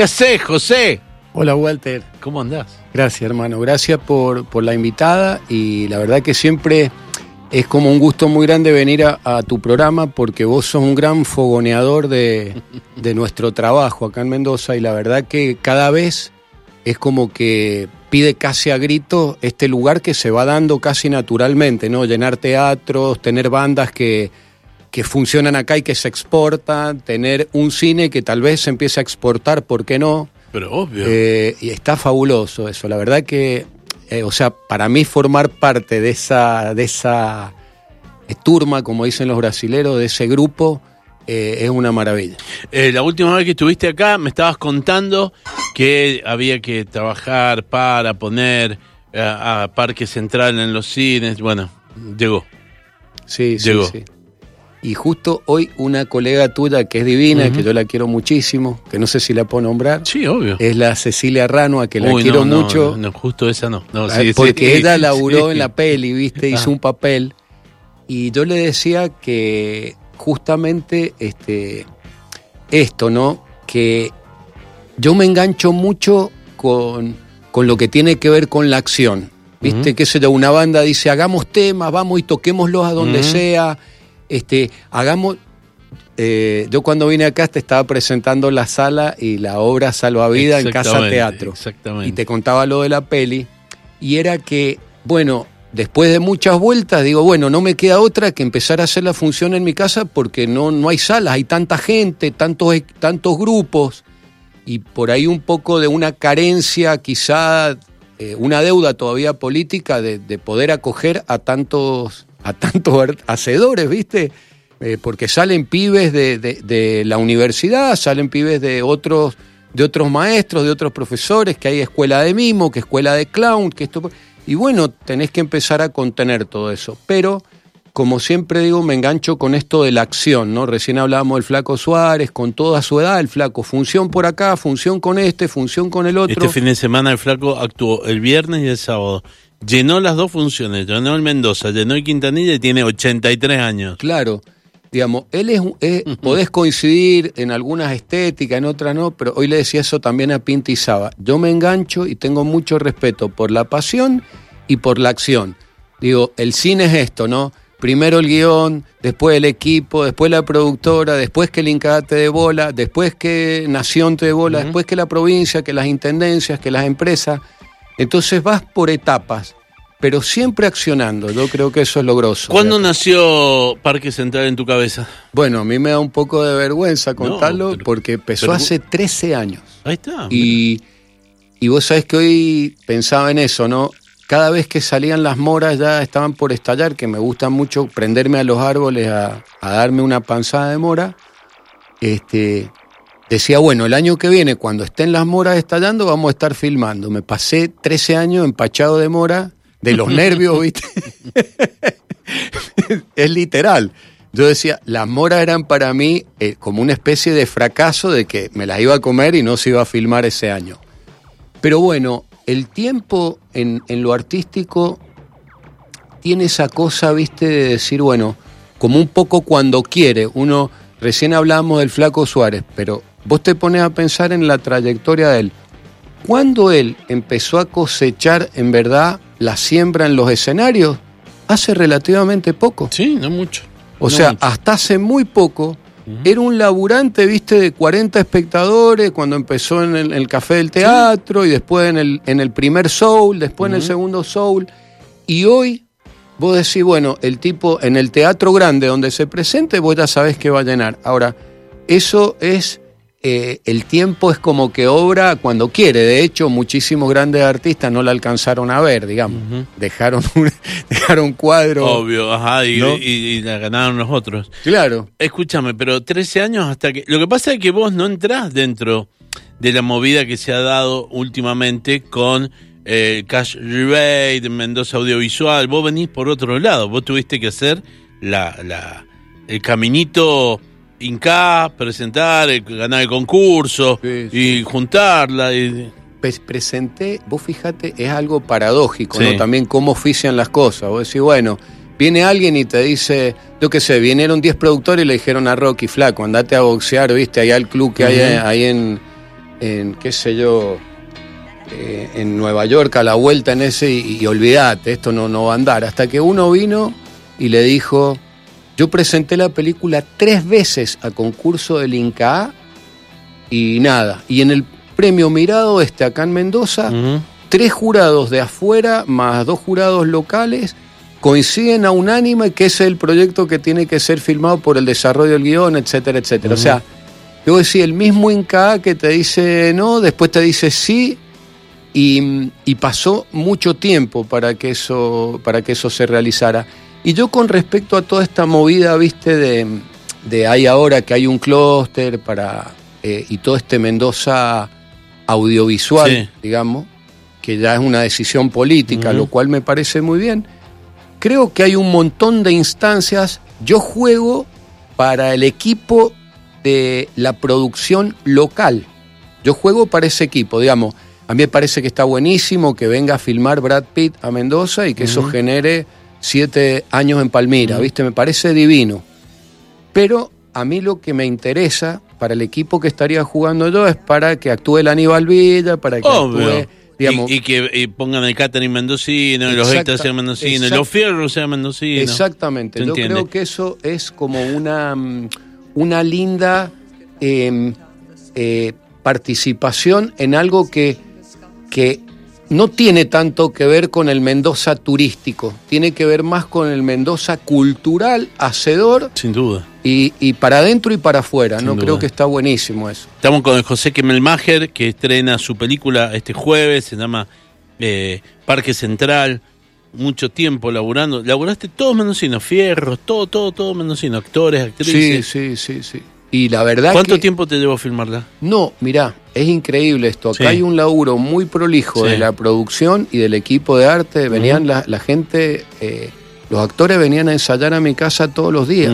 ¿Qué haces, José? Hola, Walter. ¿Cómo andás? Gracias, hermano. Gracias por, por la invitada y la verdad que siempre es como un gusto muy grande venir a, a tu programa porque vos sos un gran fogoneador de, de nuestro trabajo acá en Mendoza y la verdad que cada vez es como que pide casi a grito este lugar que se va dando casi naturalmente, ¿no? Llenar teatros, tener bandas que, que funcionan acá y que se exportan, tener un cine que tal vez se empiece a exportar, ¿por qué no? Pero obvio. Eh, y está fabuloso eso. La verdad que, eh, o sea, para mí formar parte de esa, de esa turma, como dicen los brasileros, de ese grupo, eh, es una maravilla. La última vez que estuviste acá me estabas contando que había que trabajar para poner a Parque Central en los cines. Bueno, llegó. Sí, sí, Llegó. sí. Y justo hoy una colega tuya que es divina, que yo la quiero muchísimo, que no sé si la puedo nombrar, Sí, obvio. es la Cecilia Rano, a que la Uy, quiero no, no, mucho. No, justo esa no. No, sí, porque sí, ella laburó en la peli, ¿viste? Hizo Ah. un papel. Y yo le decía que justamente este, esto, ¿no? Que yo me engancho mucho con, con lo que tiene que ver con la acción. ¿Viste? Ujú. Que sé yo, una banda dice, hagamos temas, vamos y toquémoslos a donde sea. Este, hagamos. eh, yo cuando vine acá te estaba presentando la sala y la obra Salvavida en Casa Teatro Exactamente. y te contaba lo de la peli, y era que, bueno, después de muchas vueltas, digo, bueno, no me queda otra que empezar a hacer la función en mi casa porque no, no hay salas, hay tanta gente, tantos, e- tantos grupos, y por ahí un poco de una carencia, quizá eh, una deuda todavía política de, de poder acoger a tantos, a tantos hacedores, ¿viste? Eh, porque salen pibes de, de- de la universidad, salen pibes de otros, de otros maestros, de otros profesores, que hay escuela de mimo, que escuela de clown, que esto. Y bueno, tenés que empezar a contener todo eso. Pero, como siempre digo, me engancho con esto de la acción, ¿no? Recién hablábamos del Flaco Suárez, con toda su edad, el Flaco, función por acá, función con este, función con el otro. Este fin de semana el Flaco actuó el viernes y el sábado. Llenó las dos funciones, llenó el Mendoza, llenó el Quintanilla y tiene 83 años. Claro, digamos, él es, un- es- podés coincidir en algunas estéticas, en otras no, pero hoy le decía eso también a Pinti Saba. Yo me engancho y tengo mucho respeto por la pasión y por la acción. Digo, el cine es esto, ¿no? Primero el guion, después el equipo, después la productora, después que el Incada te dé bola, después que Nación te dé bola, después que la provincia, que las intendencias, que las empresas. Entonces vas por etapas, pero siempre accionando. Yo creo que eso es lo grosso. ¿Cuándo nació Parque Central en tu cabeza? Bueno, a mí me da un poco de vergüenza contarlo pero- porque empezó pero- hace 13 años. Ahí está. Y, y vos sabés que hoy pensaba en eso, ¿no? Cada vez que salían las moras ya estaban por estallar, que me gusta mucho prenderme a los árboles a, a darme una panzada de mora. Este, decía, bueno, el año que viene, cuando estén las moras estallando, vamos a estar filmando. Me pasé 13 años empachado de mora, de los nervios, ¿viste? es literal. Yo decía, las moras eran para mí eh, como una especie de fracaso de que me las iba a comer y no se iba a filmar ese año. Pero bueno, el tiempo en, en lo artístico tiene esa cosa, viste, de decir, bueno, como un poco cuando quiere. Uno, recién hablamos del flaco Suárez, pero vos te pones a pensar en la trayectoria de él. Cuando él empezó a cosechar en verdad la siembra en los escenarios, hace relativamente poco. Sí, no mucho. O No sea, mucho. hasta hace muy poco era un laburante, viste, de 40 espectadores cuando empezó en el, el Café del Teatro y después en el, en el primer Soul, después en el segundo Soul. Y hoy vos decís, bueno, el tipo en el teatro grande donde se presente, vos ya sabés que va a llenar. Ahora, eso es, eh, el tiempo es como que obra cuando quiere. De hecho, muchísimos grandes artistas no la alcanzaron a ver, digamos. Dejaron un, dejaron cuadro. Obvio, ajá, y, ¿No? y- y la ganaron los otros. Claro. Escúchame, pero 13 años hasta que... Lo que pasa es que vos no entrás dentro de la movida que se ha dado últimamente con eh, Cash Rebate, Mendoza Audiovisual. Vos venís por otro lado. Vos tuviste que hacer la, la, el caminito Inca, presentar, el- ganar el concurso Sí, y juntarla. Y, Pues presenté, vos fíjate, es algo paradójico, Sí. ¿no? También cómo ofician las cosas. Vos decís, bueno, viene alguien y te dice, yo qué sé, vinieron 10 productores y le dijeron a Rocky, flaco, andate a boxear, viste, allá al club que hay ahí en, en qué sé yo, eh, en Nueva York a la vuelta en ese y, y olvídate, esto no, no va a andar. Hasta que uno vino y le dijo, yo presenté la película tres veces a concurso del Inca y nada. Y en el premio Mirado, este acá en Mendoza, tres jurados de afuera más dos jurados locales coinciden a unánime que ese es el proyecto que tiene que ser filmado por el desarrollo del guion, etcétera, etcétera. O sea, yo decía, el mismo Inca que te dice no, después te dice sí, y, y pasó mucho tiempo para que eso, para que eso se realizara. Y yo con respecto a toda esta movida, viste, de, de hay ahora que hay un clúster para eh, y todo este Mendoza audiovisual, Sí. digamos, que ya es una decisión política, lo cual me parece muy bien. Creo que hay un montón de instancias. Yo juego para el equipo de la producción local. Yo juego para ese equipo, digamos. A mí me parece que está buenísimo que venga a filmar Brad Pitt a Mendoza y que eso genere siete años en Palmira. ¿viste? Me parece divino. Pero a mí lo que me interesa para el equipo que estaría jugando yo es para que actúe el Aníbal Villa, para que Obvio. actúe, digamos, y, y que y pongan el catering mendocino, los Exacta- extras sean mendocinos, exact- los fierros sean mendocinos. Exactamente. ¿Se Yo entiende? creo que eso es como una, mm, una linda eh, eh, participación en algo que, que no tiene tanto que ver con el Mendoza turístico, tiene que ver más con el Mendoza cultural, hacedor Sin duda. y, y para adentro y para afuera. Sin no duda. creo que está buenísimo eso. Estamos con el José Kemelmacher, que estrena su película este jueves, se llama eh, Parque Central. Mucho tiempo laburando. Laburaste todos mendocinos, fierros, todo, todo, todo mendocino, actores, Sí, actrices. sí, sí, sí. Y la verdad ¿Cuánto que... tiempo te llevó filmarla? No, mirá, es increíble esto. Acá Sí. hay un laburo muy prolijo Sí. de la producción y del equipo de arte. Venían la, la gente, eh, los actores venían a ensayar a mi casa todos los días.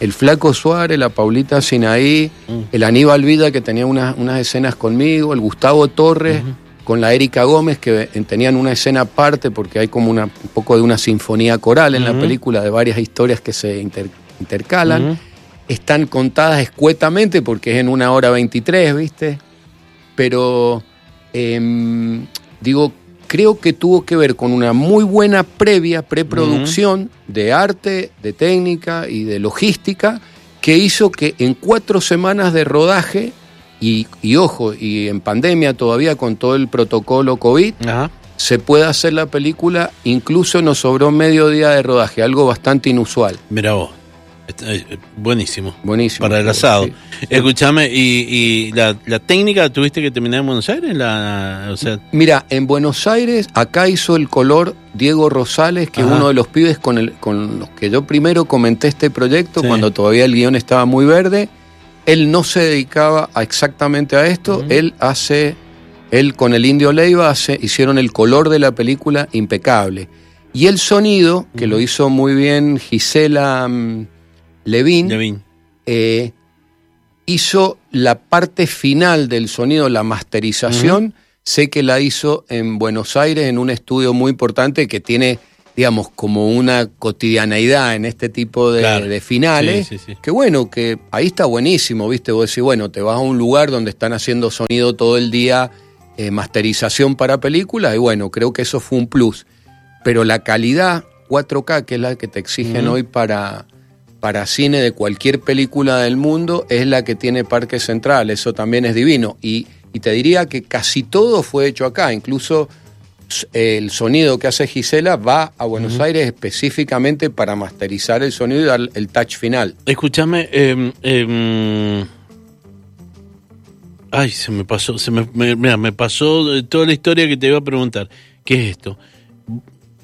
El Flaco Suárez, la Paulita Sinaí, Mm. el Aníbal Vida que tenía unas, unas escenas conmigo, el Gustavo Torres con la Erika Gómez que tenían una escena aparte porque hay como una, un poco de una sinfonía coral en la película de varias historias que se inter- intercalan. Están contadas escuetamente porque es en una hora 23, ¿viste? Pero, em, digo, creo que tuvo que ver con una muy buena previa, preproducción de arte, de técnica y de logística, que hizo que en cuatro semanas de rodaje, y, y ojo, y en pandemia todavía con todo el protocolo COVID, se pueda hacer la película, incluso nos sobró medio día de rodaje, algo bastante inusual. Mira vos. Eh, buenísimo. Buenísimo. Para el asado. Sí. Escúchame, ¿y, y la, la técnica tuviste que terminar en Buenos Aires? La, o sea, Mira, en Buenos Aires, acá hizo el color Diego Rosales, que es uno de los pibes con, el, con los que yo primero comenté este proyecto, Sí. cuando todavía el guion estaba muy verde. Él no se dedicaba a exactamente a esto, él hace, él con el Indio Leiva hace, hicieron el color de la película impecable. Y el sonido, que lo hizo muy bien Gisela Levín, Levin. eh, hizo la parte final del sonido, la masterización. Sé que la hizo en Buenos Aires, en un estudio muy importante que tiene, digamos, como una cotidianeidad en este tipo de, Claro. de finales. Sí, sí, sí. Que bueno, que ahí está buenísimo, ¿viste? Vos decís, bueno, te vas a un lugar donde están haciendo sonido todo el día, eh, masterización para películas, y bueno, creo que eso fue un plus. Pero la calidad 4K, que es la que te exigen hoy para, para cine de cualquier película del mundo, es la que tiene Parque Central. Eso también es divino. Y, y te diría que casi todo fue hecho acá. Incluso el sonido que hace Gisela va a Buenos Aires específicamente para masterizar el sonido y dar el touch final. Escúchame, eh, eh, ay, se me pasó, se me, me- mira, me pasó toda la historia que te iba a preguntar. ¿Qué es esto?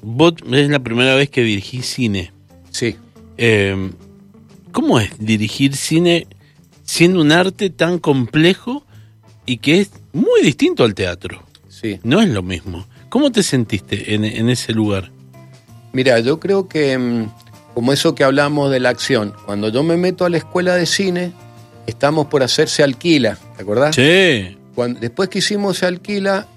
Vos es la primera vez que dirigís cine. Sí. Eh, ¿Cómo es dirigir cine siendo un arte tan complejo y que es muy distinto al teatro? Sí. No es lo mismo. ¿Cómo te sentiste en, en ese lugar? Mira, yo creo que, mm, como eso que hablamos de la acción, cuando yo me meto a la escuela de cine, estamos por hacerse alquila, ¿te acordás? Sí. Cuando- después que hicimos Se Alquila,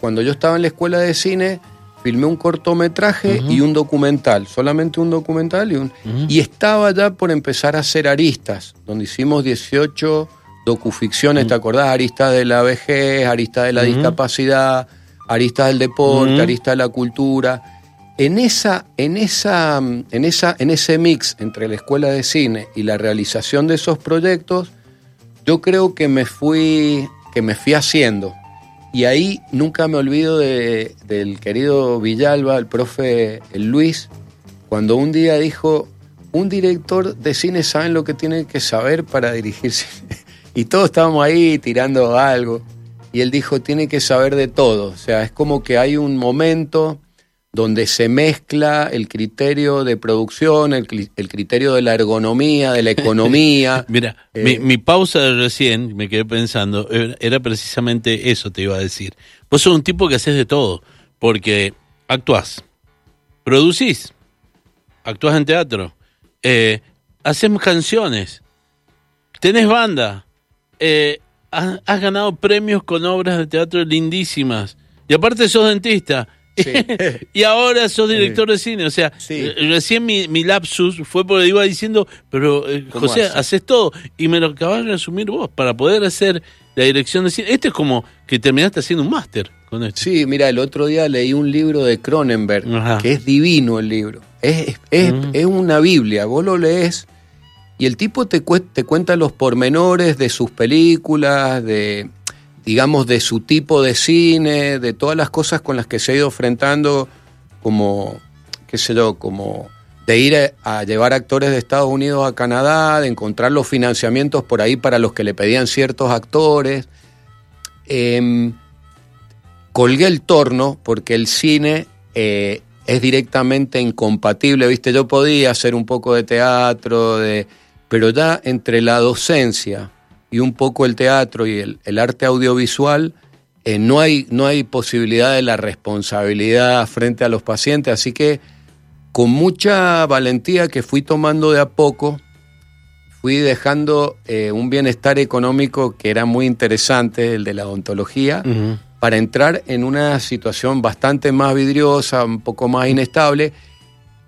cuando yo estaba en la escuela de cine, filmé un cortometraje y un documental, solamente un documental y un... Y estaba ya por empezar a hacer aristas, donde hicimos 18 docuficciones, ¿te acordás? Aristas de la vejez, aristas de la discapacidad, aristas del deporte, aristas de la cultura. En esa, en esa, en esa, en ese mix entre la escuela de cine y la realización de esos proyectos, yo creo que me fui, que me fui haciendo. Y ahí nunca me olvido de- del querido Villalba, el profe Luis, cuando un día dijo, un director de cine sabe lo que tiene que saber para dirigir cine. Y todos estábamos ahí tirando algo. Y él dijo, tiene que saber de todo. O sea, es como que hay un momento donde se mezcla el criterio de producción, el, criterio de la ergonomía, de la economía. Mira, Eh, mi, mi pausa de recién, me quedé pensando, era, era precisamente eso te iba a decir. Vos sos un tipo que haces de todo, porque actuás, producís, actuás en teatro, eh, haces canciones, tenés banda, eh, has, has ganado premios con obras de teatro lindísimas, y aparte sos dentista. Sí. y ahora sos director de cine, o sea, Sí. eh, recién mi, mi lapsus fue porque iba diciendo, pero eh, ¿Cómo José, haces? haces todo, y me lo acabas de resumir vos, para poder hacer la dirección de cine. Este es como que terminaste haciendo un máster con esto. Sí, mira, el otro día leí un libro de Cronenberg, Ajá. que es divino el libro. Es, es, Mm. es una Biblia, vos lo lees y el tipo te, cue- te cuenta los pormenores de sus películas, de, digamos, de su tipo de cine, de todas las cosas con las que se ha ido enfrentando, como, qué sé yo, como de ir a, llevar actores de Estados Unidos a Canadá, de encontrar los financiamientos por ahí para los que le pedían ciertos actores. Em, colgué el torno porque el cine eh, es directamente incompatible, ¿viste? Yo podía hacer un poco de teatro, de, pero ya entre la docencia y un poco el teatro y el, el arte audiovisual, eh, no, hay, no hay posibilidad de la responsabilidad frente a los pacientes, así que con mucha valentía que fui tomando de a poco, fui dejando eh, un bienestar económico que era muy interesante, el de la odontología, para entrar en una situación bastante más vidriosa, un poco más inestable,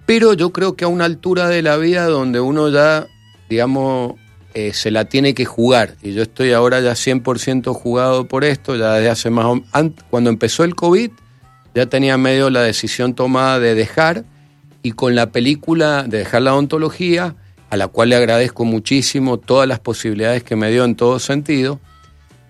pero yo creo que a una altura de la vida donde uno ya, digamos, eh, se la tiene que jugar, y yo estoy ahora ya 100% jugado por esto, ya desde hace más cuando empezó el COVID, ya tenía medio la decisión tomada de dejar, y con la película de dejar la odontología, a la cual le agradezco muchísimo todas las posibilidades que me dio en todo sentido,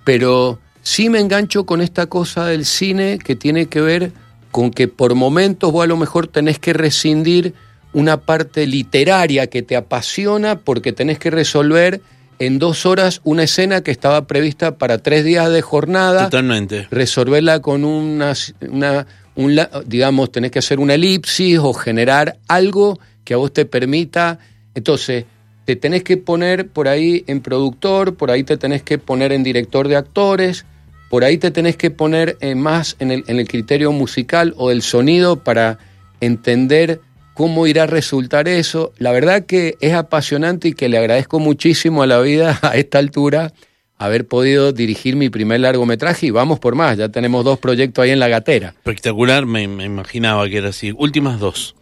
pero sí me engancho con esta cosa del cine que tiene que ver con que por momentos vos a lo mejor tenés que rescindir una parte literaria que te apasiona porque tenés que resolver en dos horas una escena que estaba prevista para tres días de jornada Totalmente. resolverla con una, una un la- digamos, tenés que hacer una elipsis o generar algo que a vos te permita. Entonces, te tenés que poner por ahí en productor, por ahí te tenés que poner en director de actores, por ahí te tenés que poner en más en el, en el criterio musical o del sonido para entender cómo irá a resultar eso. La verdad que es apasionante y que le agradezco muchísimo a la vida a esta altura haber podido dirigir mi primer largometraje y vamos por más, ya tenemos dos proyectos ahí en la gatera. Espectacular, me, me imaginaba que era así. Últimas dos.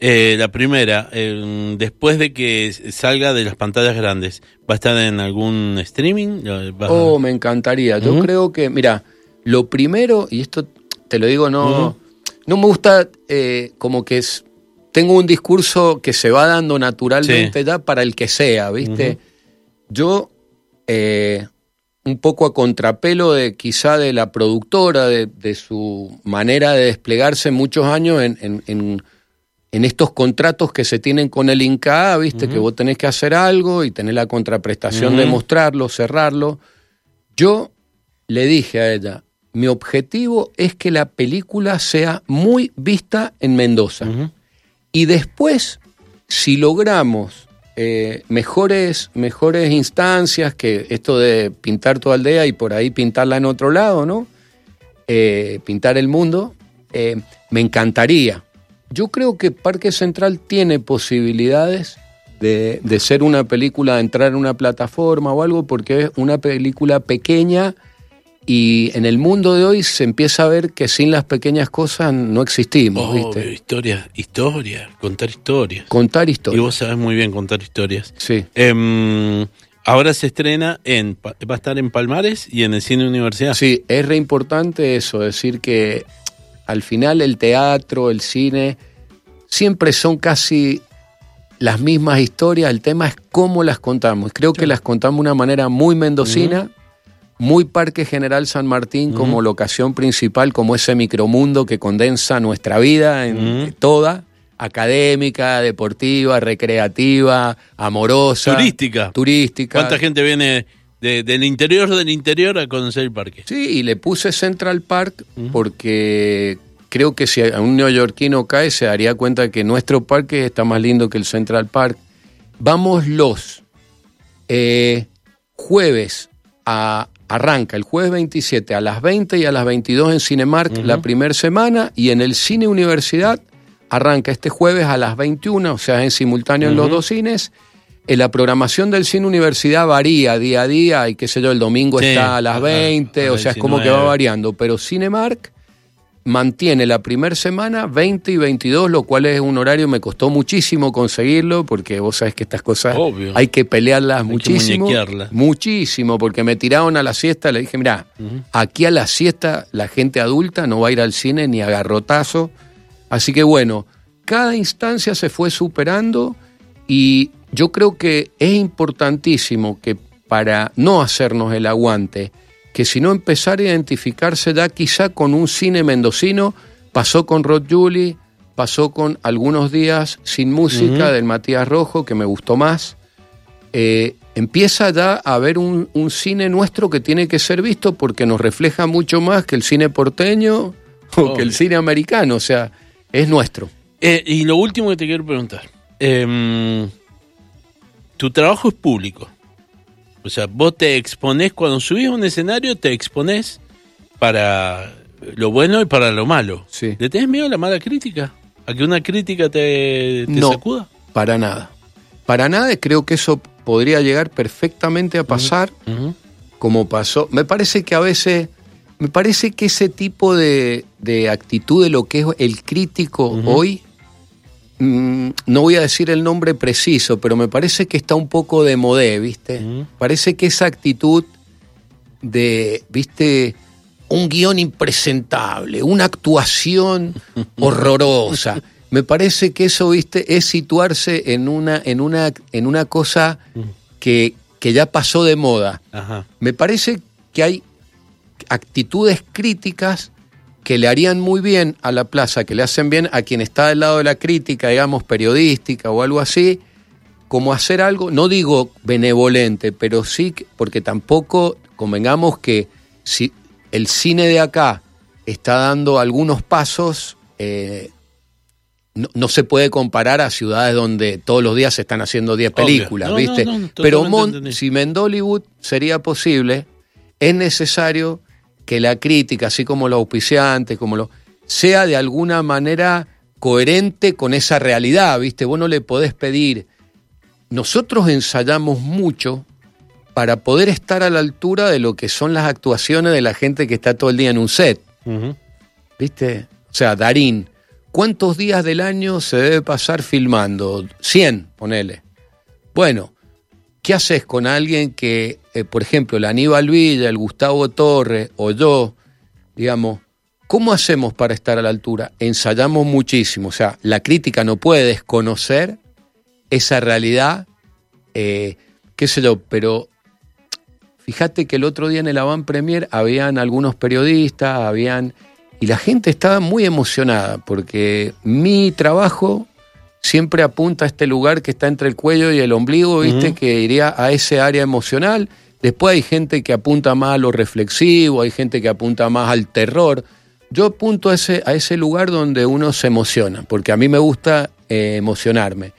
Eh, la primera, eh, después de que salga de las pantallas grandes, ¿va a estar en algún streaming? ¿Va a- Oh, me encantaría. Yo creo que, mira, lo primero, y esto te lo digo, no, no me gusta eh, como que es, tengo un discurso que se va dando naturalmente ya para el que sea, ¿viste? Yo, eh, un poco a contrapelo de quizá de la productora, de, de su manera de desplegarse muchos años en, en- en- en estos contratos que se tienen con el INCA, ¿viste? Que vos tenés que hacer algo y tenés la contraprestación de mostrarlo, cerrarlo. Yo le dije a ella, mi objetivo es que la película sea muy vista en Mendoza. Ujú. Y después, si logramos eh, mejores, mejores instancias que esto de pintar tu aldea y por ahí pintarla en otro lado, ¿no? Eh, pintar el mundo, eh, me encantaría. Yo creo que Parque Central tiene posibilidades de, de ser una película, de entrar en una plataforma o algo, porque es una película pequeña y en el mundo de hoy se empieza a ver que sin las pequeñas cosas no existimos, Obvio, ¿viste? historia, historia, contar historias. Contar Y historias. vos sabés muy bien contar historias. Sí. Em, Ahora se estrena en, va a estar en Palmares y en el Cine Universidad. Sí, es re importante eso, decir que al final el teatro, el cine, siempre son casi las mismas historias, el tema es cómo las contamos. Creo que las contamos de una manera muy mendocina, muy Parque General San Martín como locación principal, como ese micromundo que condensa nuestra vida en toda, académica, deportiva, recreativa, amorosa, Turística. turística. ¿Cuánta gente viene de- del interior del interior a conocer el parque? Sí, y le puse Central Park porque creo que si a un neoyorquino cae se daría cuenta que nuestro parque está más lindo que el Central Park. Vamos los eh, jueves a arranca el jueves 27 a las 20 y a las 22 en Cinemark la primera semana y en el Cine Universidad arranca este jueves a las 21, o sea, en simultáneo en los dos cines. Eh, la programación del Cine Universidad varía día a día y qué sé yo, el domingo Sí, está a las a- 20, a o sea, es como que va 19. variando, pero Cinemark mantiene la primera semana 20 y 22, lo cual es un horario, me costó muchísimo conseguirlo, porque vos sabés que estas cosas Obvio. hay que pelearlas que muchísimo. muchísimo, porque me tiraron a la siesta, le dije, mira, aquí a la siesta la gente adulta no va a ir al cine ni a garrotazo. Así que bueno, cada instancia se fue superando y yo creo que es importantísimo que para no hacernos el aguante, que si no empezar a identificarse ya quizá con un cine mendocino, pasó con Rod Julie, pasó con algunos días sin música del Matías Rojo, que me gustó más. Eh, empieza ya a haber un, un cine nuestro que tiene que ser visto porque nos refleja mucho más que el cine porteño o que el cine americano, o sea, es nuestro. Eh, y lo último que te quiero preguntar. em, tu trabajo es público. O sea, vos te exponés, cuando subís a un escenario, te exponés para lo bueno y para lo malo. Sí. ¿Le tenés miedo a la mala crítica? ¿A que una crítica te, te No. sacuda? Para nada. Para nada, creo que eso podría llegar perfectamente a pasar como pasó. Me parece que a veces, me parece que ese tipo de, de actitud de lo que es el crítico hoy, mm, no voy a decir el nombre preciso, pero me parece que está un poco de modé, ¿viste? Ujú. Parece que esa actitud de, ¿viste? Un guion impresentable, una actuación horrorosa. Me parece que eso, viste, es situarse en una, en una, en una cosa que, que ya pasó de moda. Ajá. Me parece que hay actitudes críticas que le harían muy bien a la plaza, que le hacen bien a quien está del lado de la crítica, digamos, periodística o algo así, como hacer algo, no digo benevolente, pero sí, que- porque tampoco convengamos que si el cine de acá está dando algunos pasos, eh, no, no se puede comparar a ciudades donde todos los días se están haciendo 10 Obvio. películas, No, ¿viste? no, Pero Mon- si Mendollywood sería posible, es necesario que la crítica, así como los auspiciantes, como lo, sea de alguna manera coherente con esa realidad, ¿viste? Vos no le podés pedir. Nosotros ensayamos mucho para poder estar a la altura de lo que son las actuaciones de la gente que está todo el día en un set. ¿Viste? O sea, Darín, ¿cuántos días del año se debe pasar filmando? 100, ponele. Bueno, ¿qué haces con alguien que, eh, por ejemplo, el Aníbal Villa, el Gustavo Torres o yo, digamos, ¿cómo hacemos para estar a la altura? Ensayamos muchísimo. O sea, la crítica no puede desconocer esa realidad, eh, qué sé yo, pero fíjate que el otro día en el Avant Premier habían algunos periodistas, habían y la gente estaba muy emocionada porque mi trabajo siempre apunta a este lugar que está entre el cuello y el ombligo, ¿viste? Que iría a ese área emocional. Después hay gente que apunta más a lo reflexivo, hay gente que apunta más al terror. Yo apunto a ese, a ese lugar donde uno se emociona, porque a mí me gusta eh, emocionarme.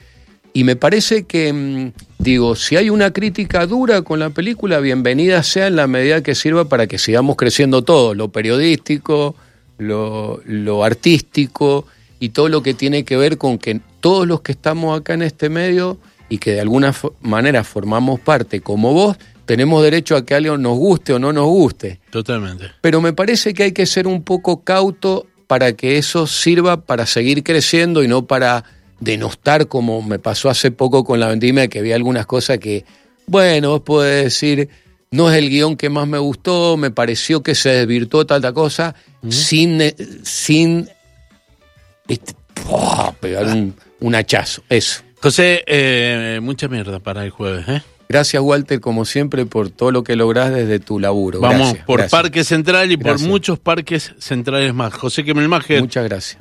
Y me parece que, mm, digo, si hay una crítica dura con la película, bienvenida sea en la medida que sirva para que sigamos creciendo todo, lo periodístico, lo, lo artístico y todo lo que tiene que ver con que todos los que estamos acá en este medio y que de alguna manera formamos parte, como vos, tenemos derecho a que algo nos guste o no nos guste. Totalmente. Pero me parece que hay que ser un poco cauto para que eso sirva para seguir creciendo y no para denostar como me pasó hace poco con la vendimia, que vi algunas cosas que bueno, vos podés decir, no es el guion que más me gustó, me pareció que se desvirtuó tanta cosa, sin, sin este, pegar un, un hachazo, eso. José, eh, mucha mierda para el jueves, ¿eh? Gracias, Walter, como siempre, por todo lo que lográs desde tu laburo. Vamos Gracias, por gracias. Parque Central y Gracias. por muchos parques centrales más. José Quemelmacher, Muchas gracias.